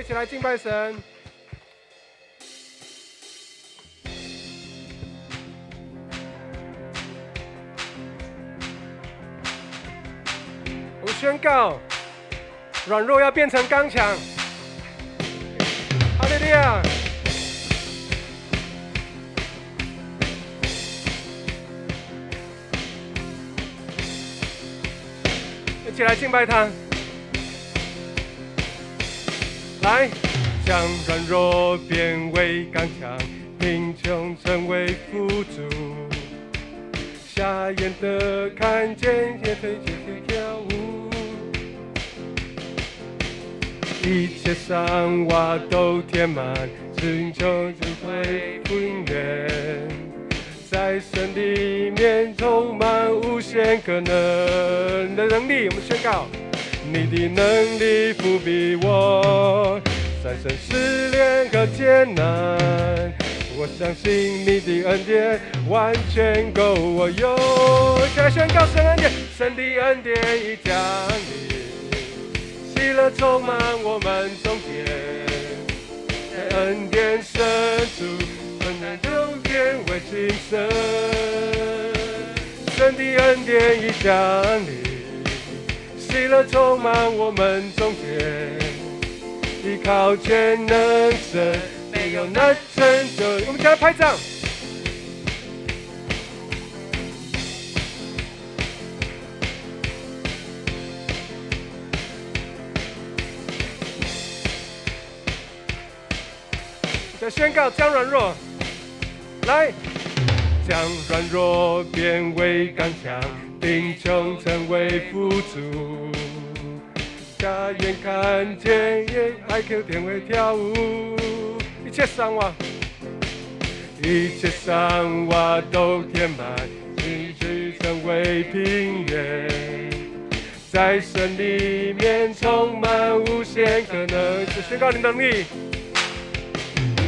一起来敬拜神。我们宣告，软弱要变成刚强。哈利路亚！一起来敬拜他。来，将软弱变为刚强，贫穷成为富足。瞎眼的看见，也腿继续跳舞。一切伤洼都填满，寻求智慧永远，在神里面充满无限可能的能力。我们宣告。你的能力不比我，战胜失恋和艰难。我相信你的恩典完全够我用。现在宣告神恩典，神的恩典已降临，喜乐充满我们中间。在恩典深处，困难都变为轻声。神的恩典已降临。喜乐充满我们中间，依靠全能神，没有难成就。我们起来拍掌。再宣告将软弱，来，将软弱变为刚强。贫穷成为富足，家眼看见，也爱 Q 天会跳舞。一切伤亡，一切伤亡都填满，失去成为平原，在神里面充满无限可能。是宣告你能力，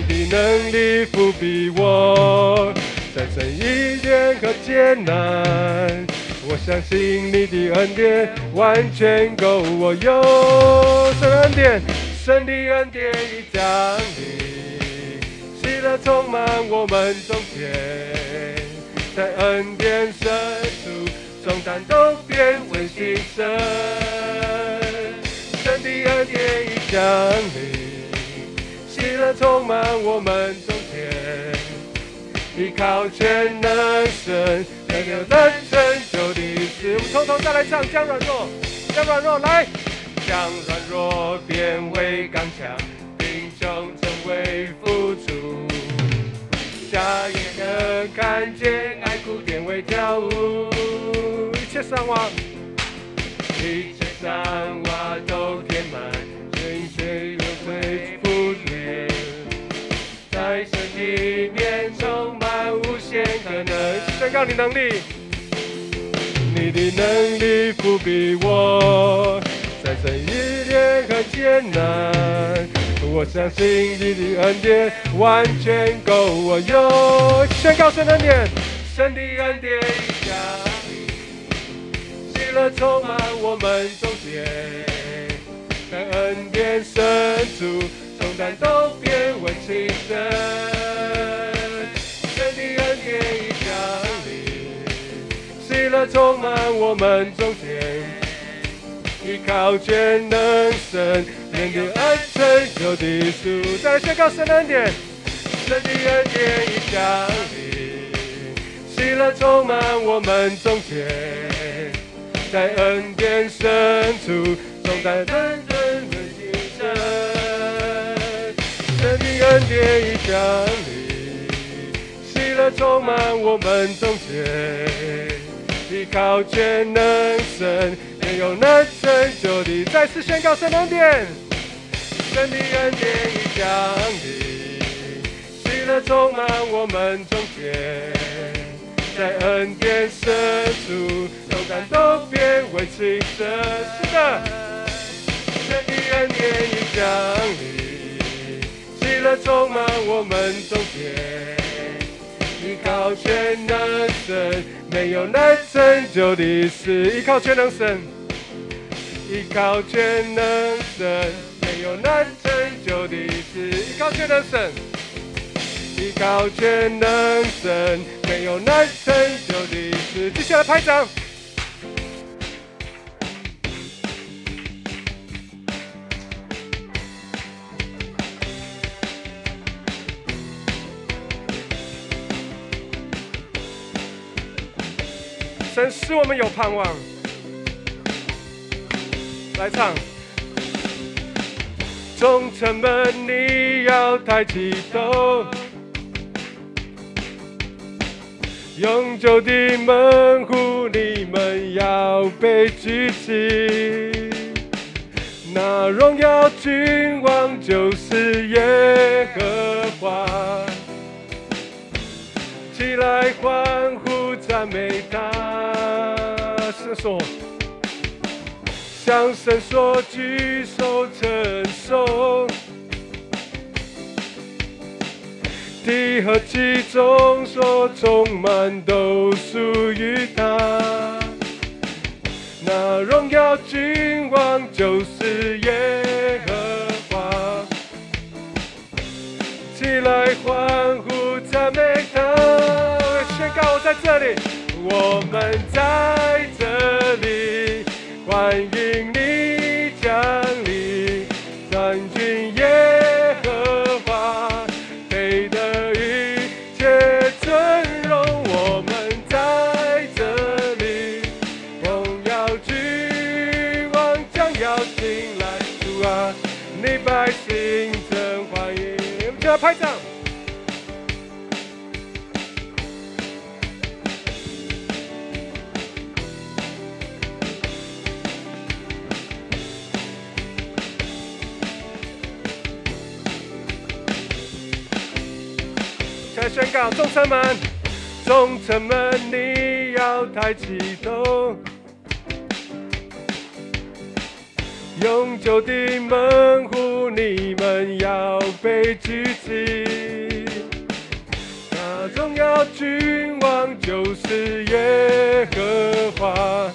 你的能力不比我，战胜一点和艰难。我相信你的恩典完全够我用，神恩典，神的恩典已降临，喜乐充满我们中间，在恩典深处，重担都变为轻省。神的恩典已降临，喜乐充满我们中间，依靠全能神。没有难成就一次。我们从头再来唱，将软弱，将软弱来，将软弱变为刚强，贫穷成为富足。瞎眼的看见，爱哭变为跳舞。一切伤亡，一切伤能。宣告你能力，你的能力不比我，战胜一点和艰难。我相信你的恩典完全够我用。宣告神恩典，神的恩典降临，喜乐充满我们中间，在恩典深处，重担都变为轻省。充满我们中间，依靠全能神，面对爱成就的主。再宣告神恩典，神的恩典已降临，喜乐充满我们中间，在恩典深处，总在等人的心声。神的恩典已降临，喜乐充满我们中间。依靠全能神，没有难成就的。再次宣告神恩典，神的恩典已降临，喜乐充满我们中间，在恩典深处，重担都变为轻省。是的，神的恩典已降临，喜乐充满我们。中间。依靠全能神，没有难成就的事。依靠全能神，依靠全能神，没有难成。就的事，依靠全能神，依靠全能神，没有难成就的事。接下来拍掌。神使我们有盼望。来唱。忠诚们你要抬起头，永久的门户你们要被举起。那荣耀君王就是耶和华，起来欢呼赞美他。是说。向神说，举手承受，地和其中所充满都属于他。那荣耀君王就是耶和华，起来欢呼赞美他。宣告我在这里，我们在宣告众城门，众城门，你要抬起头，永久的门户，你们要被举起。那荣耀君王就是耶和华，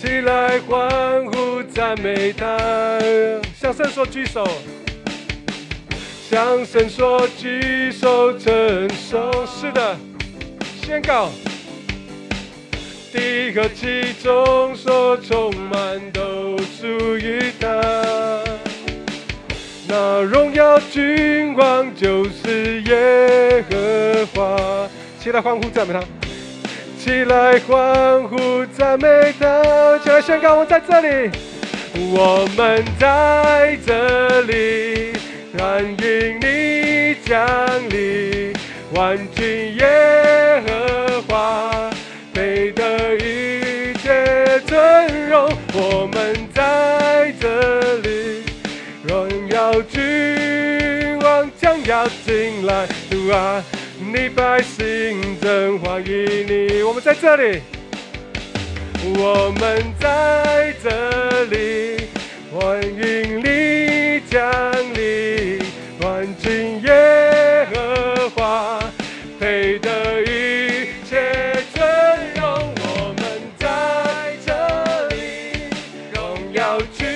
起来欢呼赞美他，向圣所举手。向神说，举手承受。是的，宣告。地和其中所充满都属于他。那荣耀君王就是耶和华。起来欢呼赞美他，起来欢呼赞美他。起来宣告，我在这里，我们在这里。欢迎你降临，万军耶和华，配得一切尊荣。我们在这里，荣耀君王将要进来。主啊，你百姓真欢迎你。我们在这里，我们在这里，欢迎你降临。万军耶和华，配得一切尊荣。我们在这里，荣耀君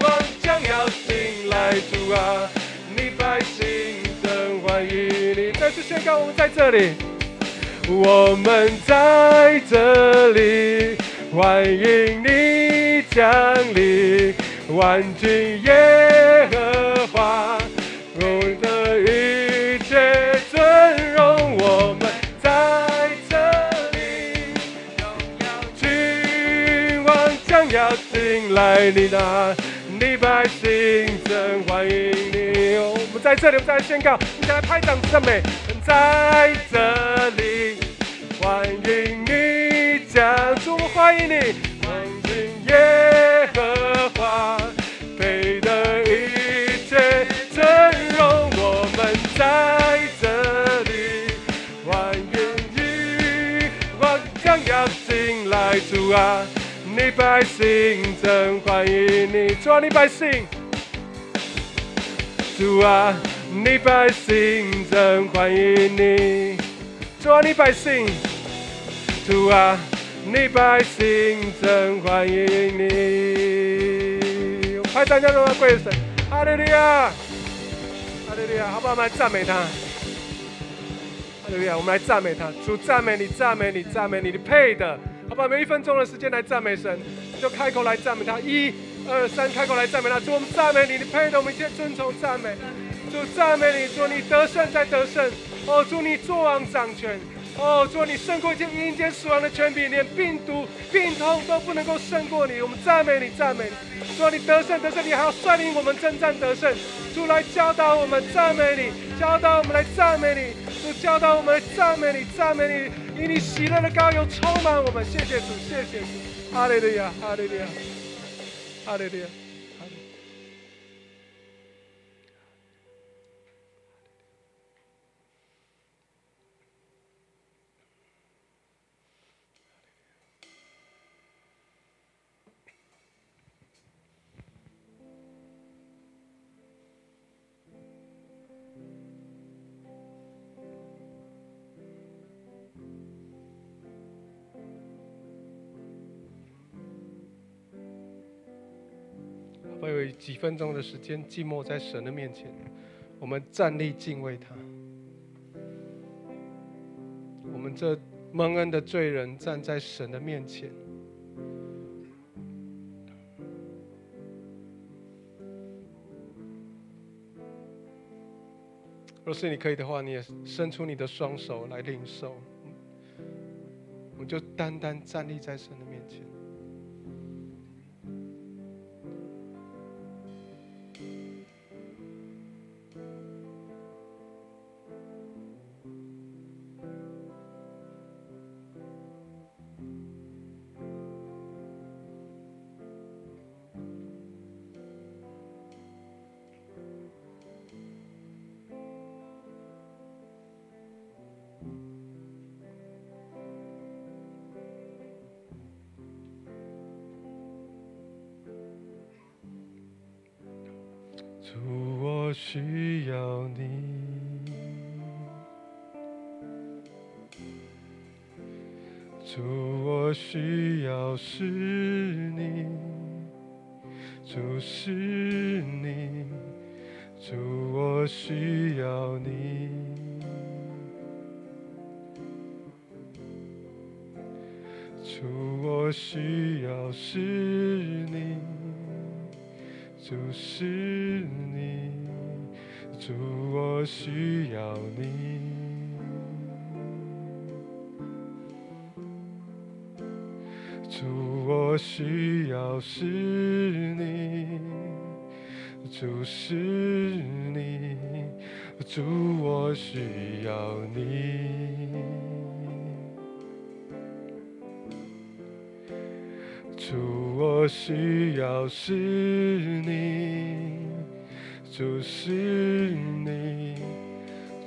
王将要进来。主啊，你百姓真欢迎你。再次宣告，我们在这里，我们在这里，欢迎你降临。万军耶和华，我的一切尊荣，我们在这里。君王将要进来，你的你百姓真欢迎你。我们在这里，我们在宣告，我们再来拍掌赞美。在这里，欢迎你，家族欢迎你。耶和华，配得一切尊荣。我们在这里，欢迎你，我将要进来，主啊。你百姓真欢迎你，主啊，你百姓，主啊，你百姓真欢迎你，主啊，你百姓，主啊，你百姓真欢迎你。拍掌叫荣耀归神。哈利路亚，哈利路亚，好不好？我们来赞美他。哈利路亚，我们来赞美他。主赞美你，赞美你，赞美你，你配的。好不好？每一分钟的时间来赞美神，就开口来赞美他。一、二、三，开口来赞美他。主，我们赞美你，你配的，我们一切遵从赞美。主赞美你，主你得胜再得胜。哦，主你作王掌权。哦，主你胜过一切阴间死亡的权柄，连病毒、病痛都不能够胜过你。我们赞美你，赞美你。主你得胜得胜，你还要率领我们征战得胜。主来教导我们赞美你，教导我们来赞美你。主教导我们来赞美你，赞美你，以你喜乐的高油充满我们。谢谢主，谢谢主，哈利路亚，哈利路亚，哈利路亚。几分钟的时间，寂寞在神的面前，我们站立敬畏他。我们这蒙恩的罪人站在神的面前。若是你可以的话，你也伸出你的双手来领受。我们就单单站立在神的面前。主，我需要你，主，我需要是你，主是你，主，我需要你，主，我需要是你，主是。主，我需要你。主，我需要是你。主是你。主，我需要你。主，我需要是你。主是你，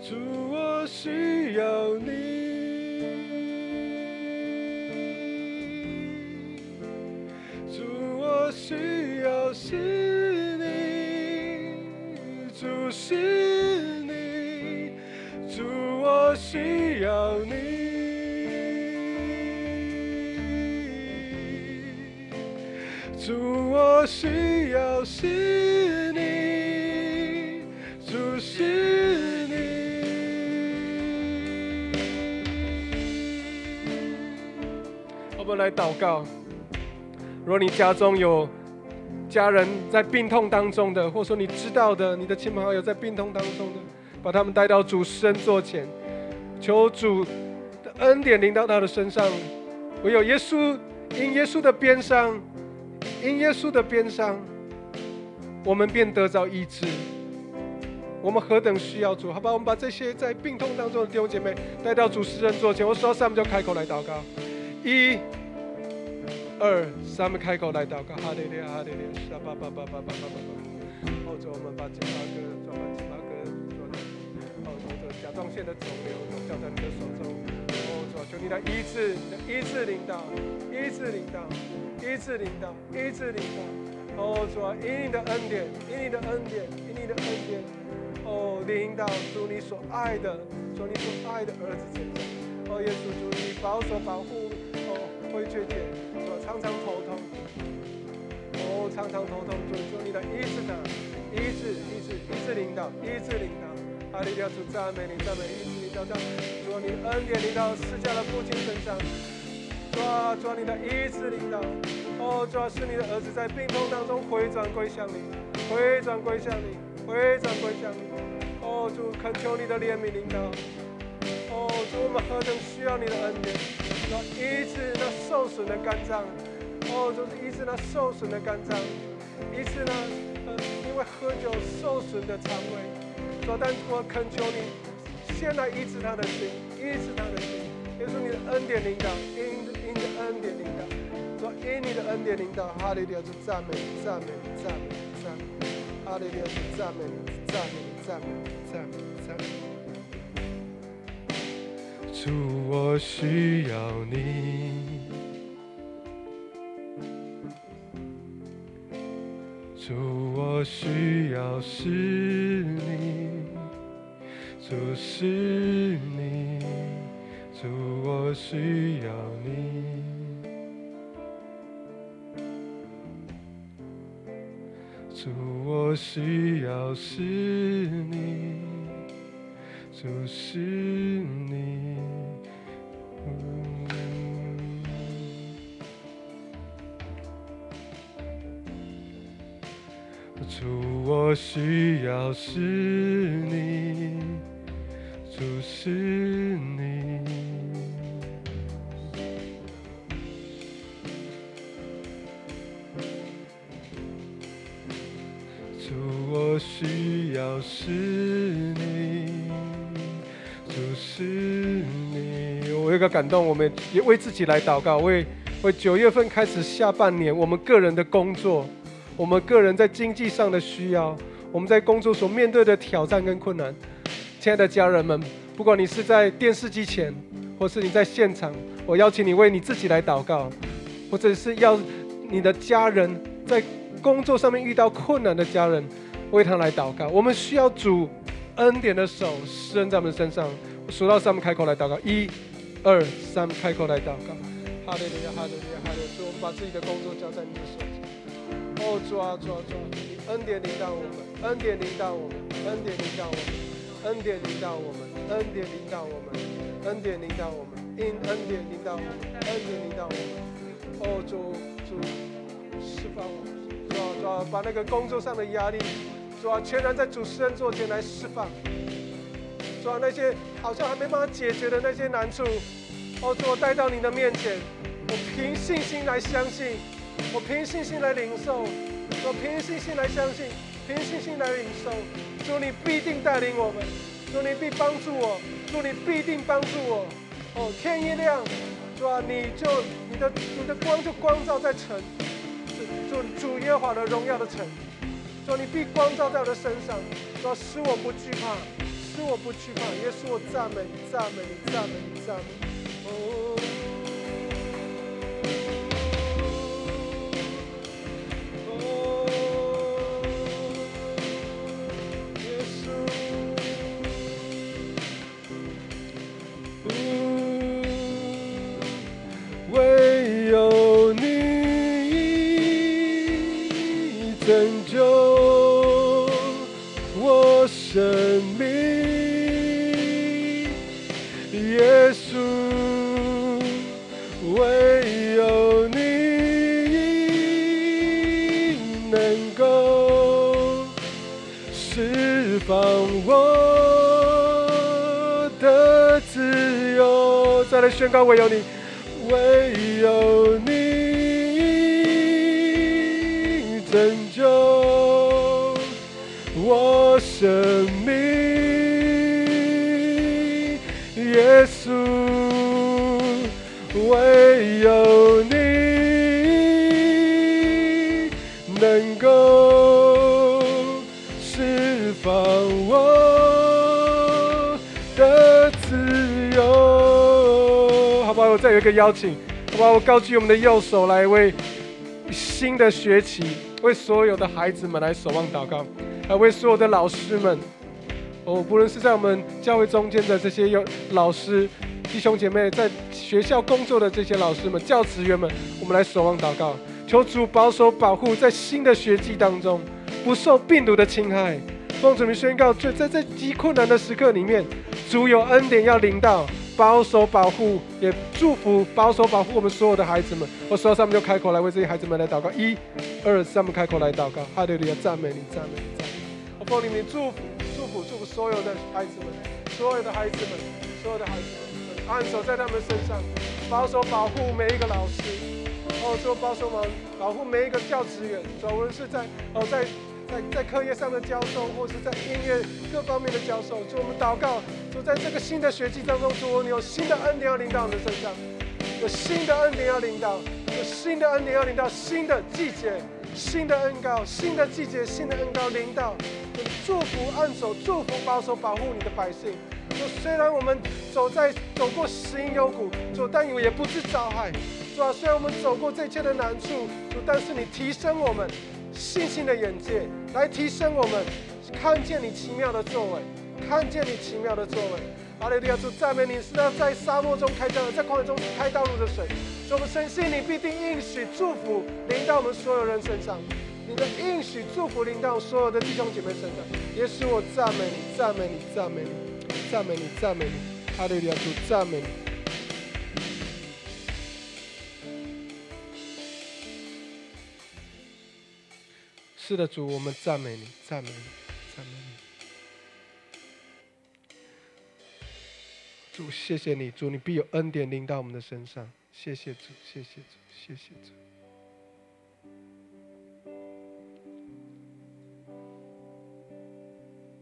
主我需要你，主我需要是你，主是你，主我需要你，主我需要是。祷告。如果你家中有家人在病痛当中的，或者说你知道的，你的亲朋好友在病痛当中的，把他们带到主身座前，求主的恩典临到他的身上。唯有耶稣，因耶稣的边上，因耶稣的边上，我们便得着医治。我们何等需要主！好吧，我们把这些在病痛当中的弟兄姐妹带到主持人座前。我说三，我们就开口来祷告。一。二，三，我们开口来祷告，哈利路亚，哈利路亚，沙巴巴巴巴巴巴巴巴。或者我们把吉他哥，转把吉他哥，或者或者甲状腺的肿瘤都掉在你的手中。或者求你来医治，医治领导，医治领导，医治领导，医治领导。哦，主啊，以你的恩典，以你的恩典，以你的恩典，哦，领导祝你所爱的，祝你所爱的儿子身上。哦，耶稣祝，你保守保护。哦，会缺点。常常头痛，哦，常常头痛，主求你的医治的，医治医治医治领导，医治领导。阿利路亚，主赞美你，赞美医治领导，主啊，你恩典领导施加了父亲身上。主啊，主，你的医治领导，哦，主，是你的儿子在病痛当中回转归向你，回转归向你，回转归向你。哦，主恳求你的怜悯领导。哦，主我们何等需要你的恩典，主医治那受损的肝脏。哦，主是医治那受损的肝脏，医治呢，呃，因为喝酒受损的肠胃。主，但我恳求你，先来医治他的心，医治他的心。耶稣，你的恩典领导，因因的恩典领导，主，因你的恩典领导，哈利路亚，赞美你，赞美你，赞美你，赞美，哈利路亚，赞美你，赞美你，赞美，赞美，赞美。主，我需要你。主，我需要是你，主是你，主我需要你，主我需要是你，主是你。主，我需要是你，主是你。主，我需要是你，主是你。我有个感动，我们也为自己来祷告，为为九月份开始下半年我们个人的工作。我们个人在经济上的需要，我们在工作所面对的挑战跟困难，亲爱的家人们，不管你是在电视机前，或是你在现场，我邀请你为你自己来祷告，或者是要你的家人在工作上面遇到困难的家人，为他来祷告。我们需要主恩典的手施恩在我们身上。数到三，开口来祷告。一、二、三，开口来祷告。哈利路亚，哈利路亚，哈利路亚。我们把自己的工作交在你的手。哦，主啊，主啊，主啊！恩典领导我们，恩典领导我们，恩典领导我们，恩典领导我们，恩典领导我们，恩典领导我们，因恩典领导我们，恩典领导我们。哦，主主，释放我们，主啊，主啊，把那个工作上的压力，主啊，全然在主施恩座前来释放。主啊，那些好像还没办法解决的那些难处，哦，主啊，带到你的面前，我凭信心来相信。我凭信心来领受，我凭信心来相信，凭信心来领受。主，你必定带领我们，主，你必帮助我，主，你必定帮助我。哦，天一亮，主啊，你就你的你的光就光照在城，主主主耶和华的荣耀的城。主，你必光照在我的身上，主使我不惧怕，使我不惧怕。耶稣，我赞美你，赞美你，赞美你，赞美。哦。高贵有你，邀请，好吧，我高举我们的右手来为新的学期，为所有的孩子们来守望祷告，来为所有的老师们，哦，不论是在我们教会中间的这些有老师弟兄姐妹，在学校工作的这些老师们、教职员们，我们来守望祷告。求主保守保护，在新的学季当中不受病毒的侵害。奉主名宣告，就在这极困难的时刻里面，主有恩典要临到，保守保护，也祝福保守保护我们所有的孩子们。我说，他们就开口来为这些孩子们来祷告。一、二、三，我们开口来祷告。哈利路亚，赞美你，赞美你，赞美。我奉你名祝福，祝福，祝福所有的孩子们，所有的孩子们，所有的孩子们，按手在他们身上，保守保护每一个老师，哦，说保守保保护每一个教职员，无论是在哦在。在在课业上的教授，或是在音乐各方面的教授，主我们祷告，主在这个新的学期当中，主你有新的恩典要领到我们的身上，有新的恩典要领到，有新的恩典要领到新的季节，新的恩膏，新的季节，新的恩膏临到，祝福按手，祝福保守保护你的百姓。就虽然我们走在走过石英幽谷，主但也不致遭害，主啊，虽然我们走过这一切的难处，主但是你提升我们。信心的眼界来提升我们，看见你奇妙的作为，看见你奇妙的作为。阿利路亚主赞美你，是要在沙漠中开道，在旷野中开道路的水。我们深信你必定应许祝福临到我们所有人身上，你的应许祝福临到所有的弟兄姐妹身上。也使我赞美你，赞美你，赞美你，赞美你，赞美你。阿利路亚主赞美你。是的，主，我们赞美你，赞美你，赞美你。主，谢谢你，主，你必有恩典临到我们的身上。谢谢主，谢谢主，谢谢主。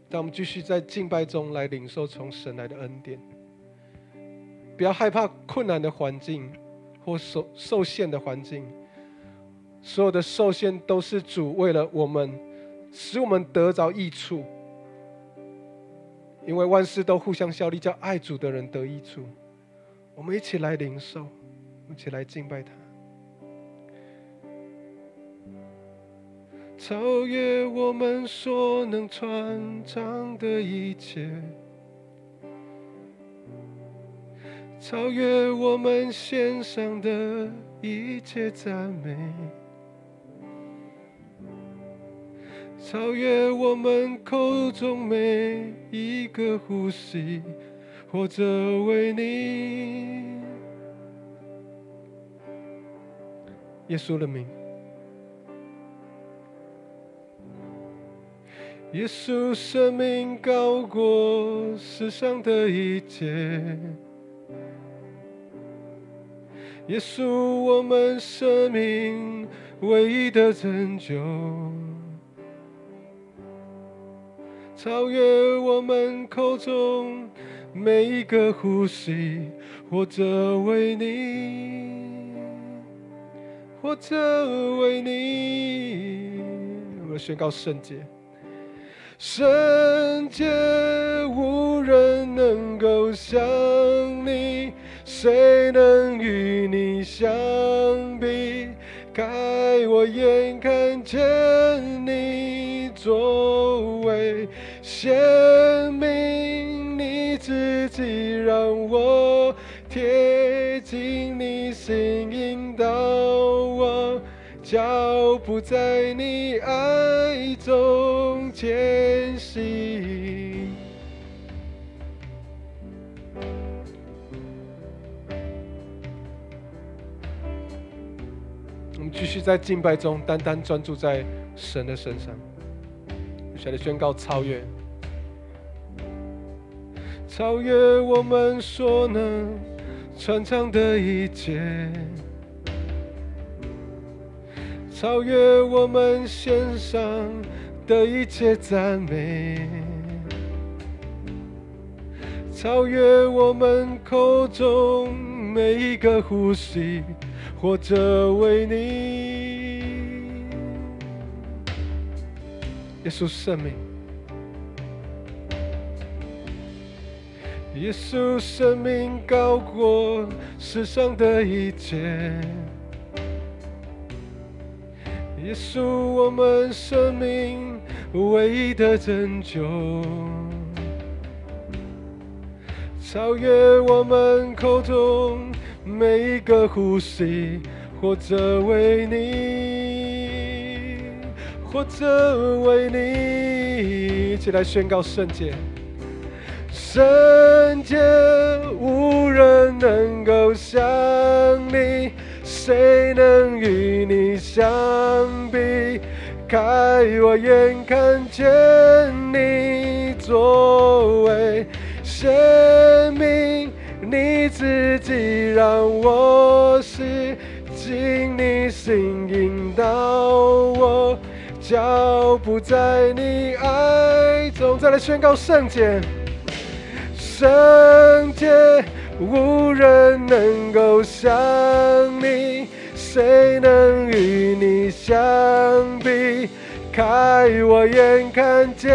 让我们继续在敬拜中来领受从神来的恩典。不要害怕困难的环境或受受限的环境。所有的受限都是主为了我们，使我们得着益处。因为万事都互相效力，叫爱主的人得益处。我们一起来领受，一起来敬拜他。超越我们所能传唱的一切，超越我们献上的一切赞美。超越我们口中每一个呼吸，或者为你，耶稣的名，耶稣生命高过世上的一切，耶稣我们生命唯一的拯救。超越我们口中每一个呼吸，或者为你，或者为你，我宣告圣洁，圣洁无人能够像你，谁能与你相比？开我眼看见你作为。显明你自己，让我贴近你心，引导我脚步在你爱中前行。我们继续在敬拜中，单单专注在神的身上，下来宣告超越。超越我们所能传唱的一切，超越我们献上的一切赞美，超越我们口中每一个呼吸，或者为你，耶稣生命。耶稣生命高过世上的一切，耶稣我们生命唯一的拯救，超越我们口中每一个呼吸，活着为你，活着为你，一起来宣告圣洁。圣洁，无人能够像你，谁能与你相比？开我眼，看见你作为生命，你自己让我是经你心引导我，脚步在你爱中。再来宣告圣洁。圣洁，无人能够像你，谁能与你相比？开我眼，看见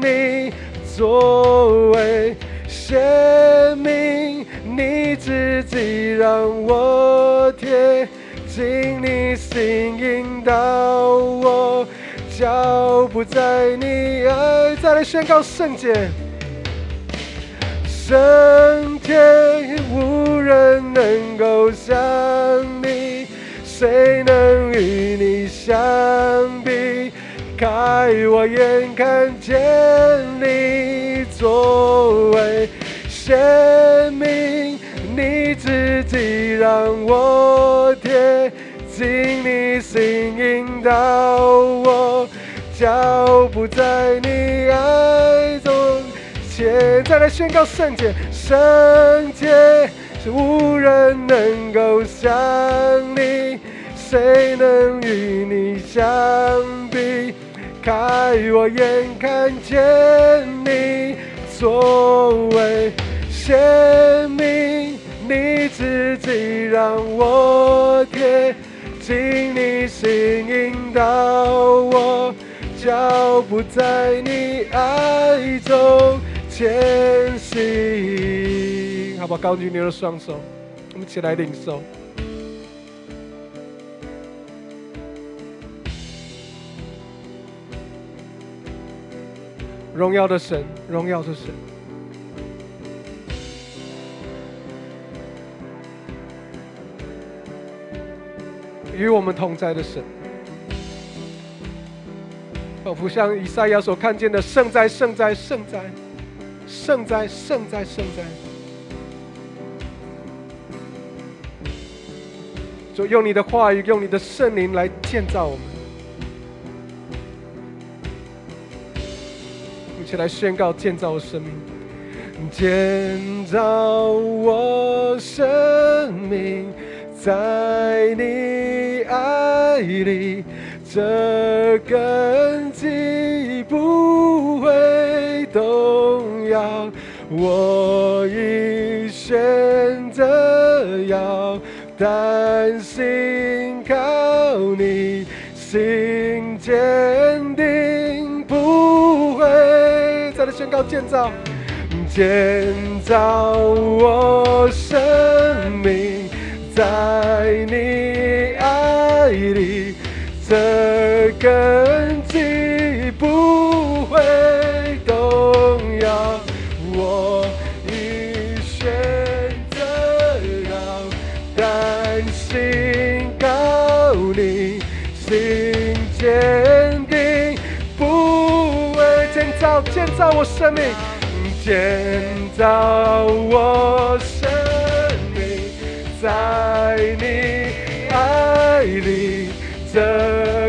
你作为生命，你自己让我贴近你心，引导我脚步在你爱。再来宣告圣洁。整天，无人能够像你，谁能与你相比？开我眼，看见你作为生命，你自己让我贴近你心，引导我脚步在你。再来宣告圣洁，圣洁是无人能够像你，谁能与你相比？开我眼，看见你作为生命，你自己让我贴近你心，引导我脚步在你爱中。前行，好不好？高举你的双手，我们一起来领受。荣耀的神，荣耀的神，与我们同在的神，仿佛像以赛亚所看见的圣哉，圣哉，圣哉。圣哉，圣哉，圣哉！就用你的话语，用你的圣灵来建造我们，一起来宣告建造生命，建造我生命，在你爱里，这根基不动。要，我已选择要担心靠你，心坚定不会。再来宣告建造，建造我生命，在你爱里，这根心高你，心坚定，不畏建造建造我生命，建造我生命，在你爱里真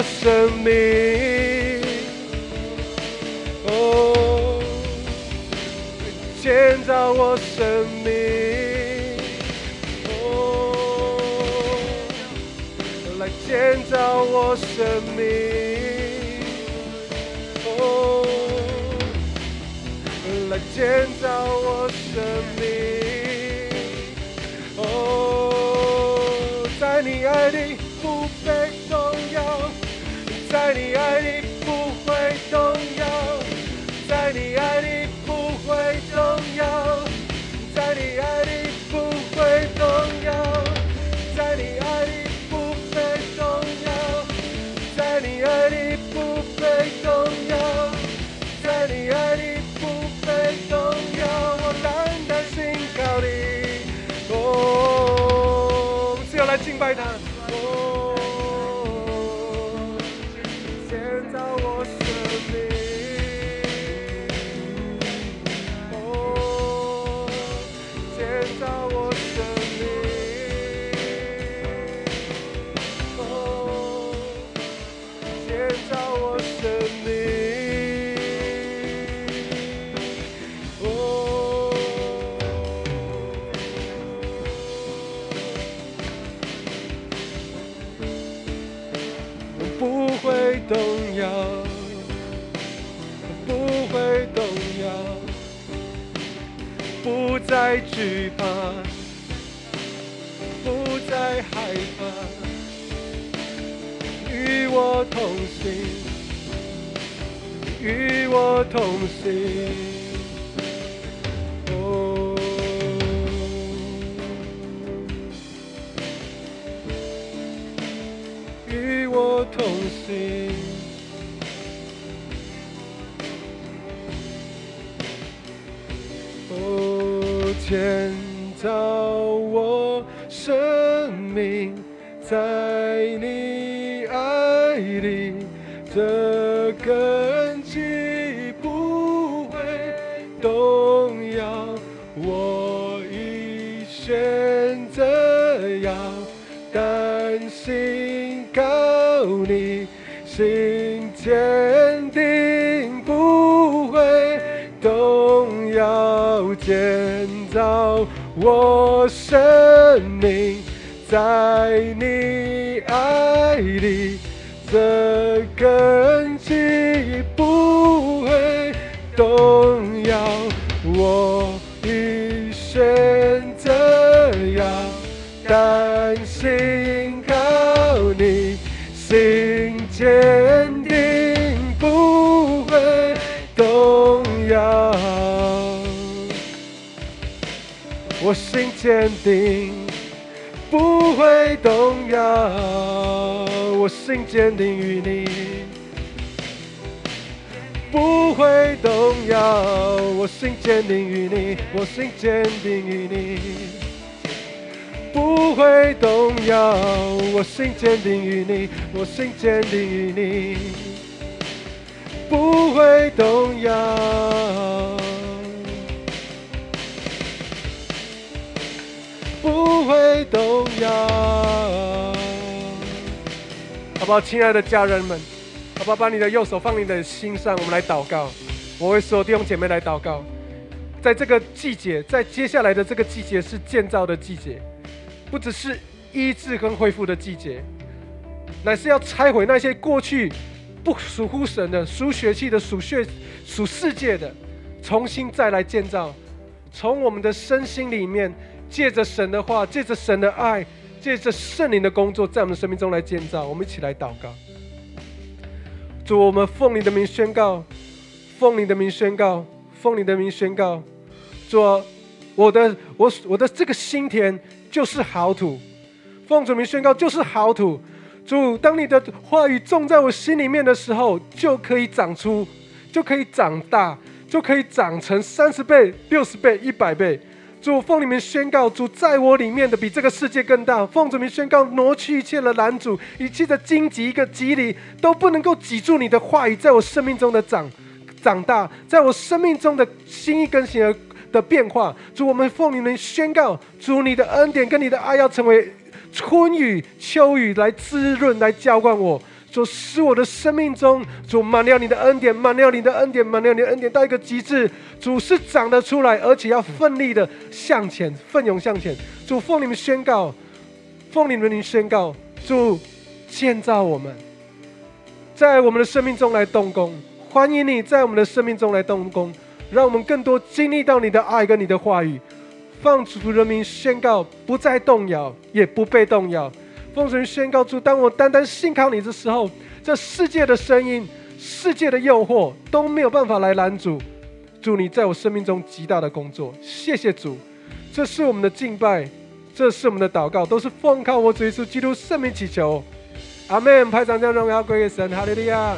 我生命，哦，建造我生命。哦，来建造我生命，哦，来建造我生命，哦，在你爱里，在你爱里不会动摇，在爱里不会会动摇，不会动摇。不再惧怕，不再害怕，与我同行，与我同行。同行。哦，建造我生命在你爱里，这根基不会动摇。我已选择要担心我心坚定不会动摇，我心坚定于你。不会动摇，我心坚定于你，我心坚定于你。不会动摇，我心坚定于你，我心坚定于你。不会动摇，不会动摇。好不好，亲爱的家人们？好不好？把你的右手放你的心上，我们来祷告。我会说弟兄姐妹来祷告，在这个季节，在接下来的这个季节是建造的季节，不只是医治跟恢复的季节，乃是要拆毁那些过去不属乎神的、属血气的、属血、属世界的，重新再来建造，从我们的身心里面，借着神的话，借着神的爱，借着圣灵的工作，在我们生命中来建造。我们一起来祷告。主，我们奉你的名宣告，奉你的名宣告，奉你的名宣告。主，我的我我的这个心田就是好土，奉主名宣告就是好土。主，当你的话语种在我心里面的时候，就可以长出，就可以长大，就可以长成三十倍、六十倍、一百倍。主奉你们宣告，主在我里面的比这个世界更大。奉主名宣告，挪去一切的拦阻，一切的荆棘、一个棘里都不能够挤住你的话语，在我生命中的长长大，在我生命中的心意更新而的变化。主，我们奉你们宣告，主你的恩典跟你的爱要成为春雨、秋雨来滋润、来浇灌我。主使我的生命中，主满了你的恩典，满了你的恩典，满了你的恩典到一个极致。主是长得出来，而且要奋力的向前，奋勇向前。主奉你们宣告，奉你们名宣告，主建造我们，在我们的生命中来动工。欢迎你在我们的生命中来动工，让我们更多经历到你的爱跟你的话语。放主人民宣告，不再动摇，也不被动摇。奉神宣告主，当我单单信靠你的时候，这世界的声音、世界的诱惑都没有办法来拦阻。祝，你在我生命中极大的工作，谢谢主。这是我们的敬拜，这是我们的祷告，都是奉靠我主耶稣基督圣名祈求。阿门。拍掌将荣耀归给神，哈利利亚。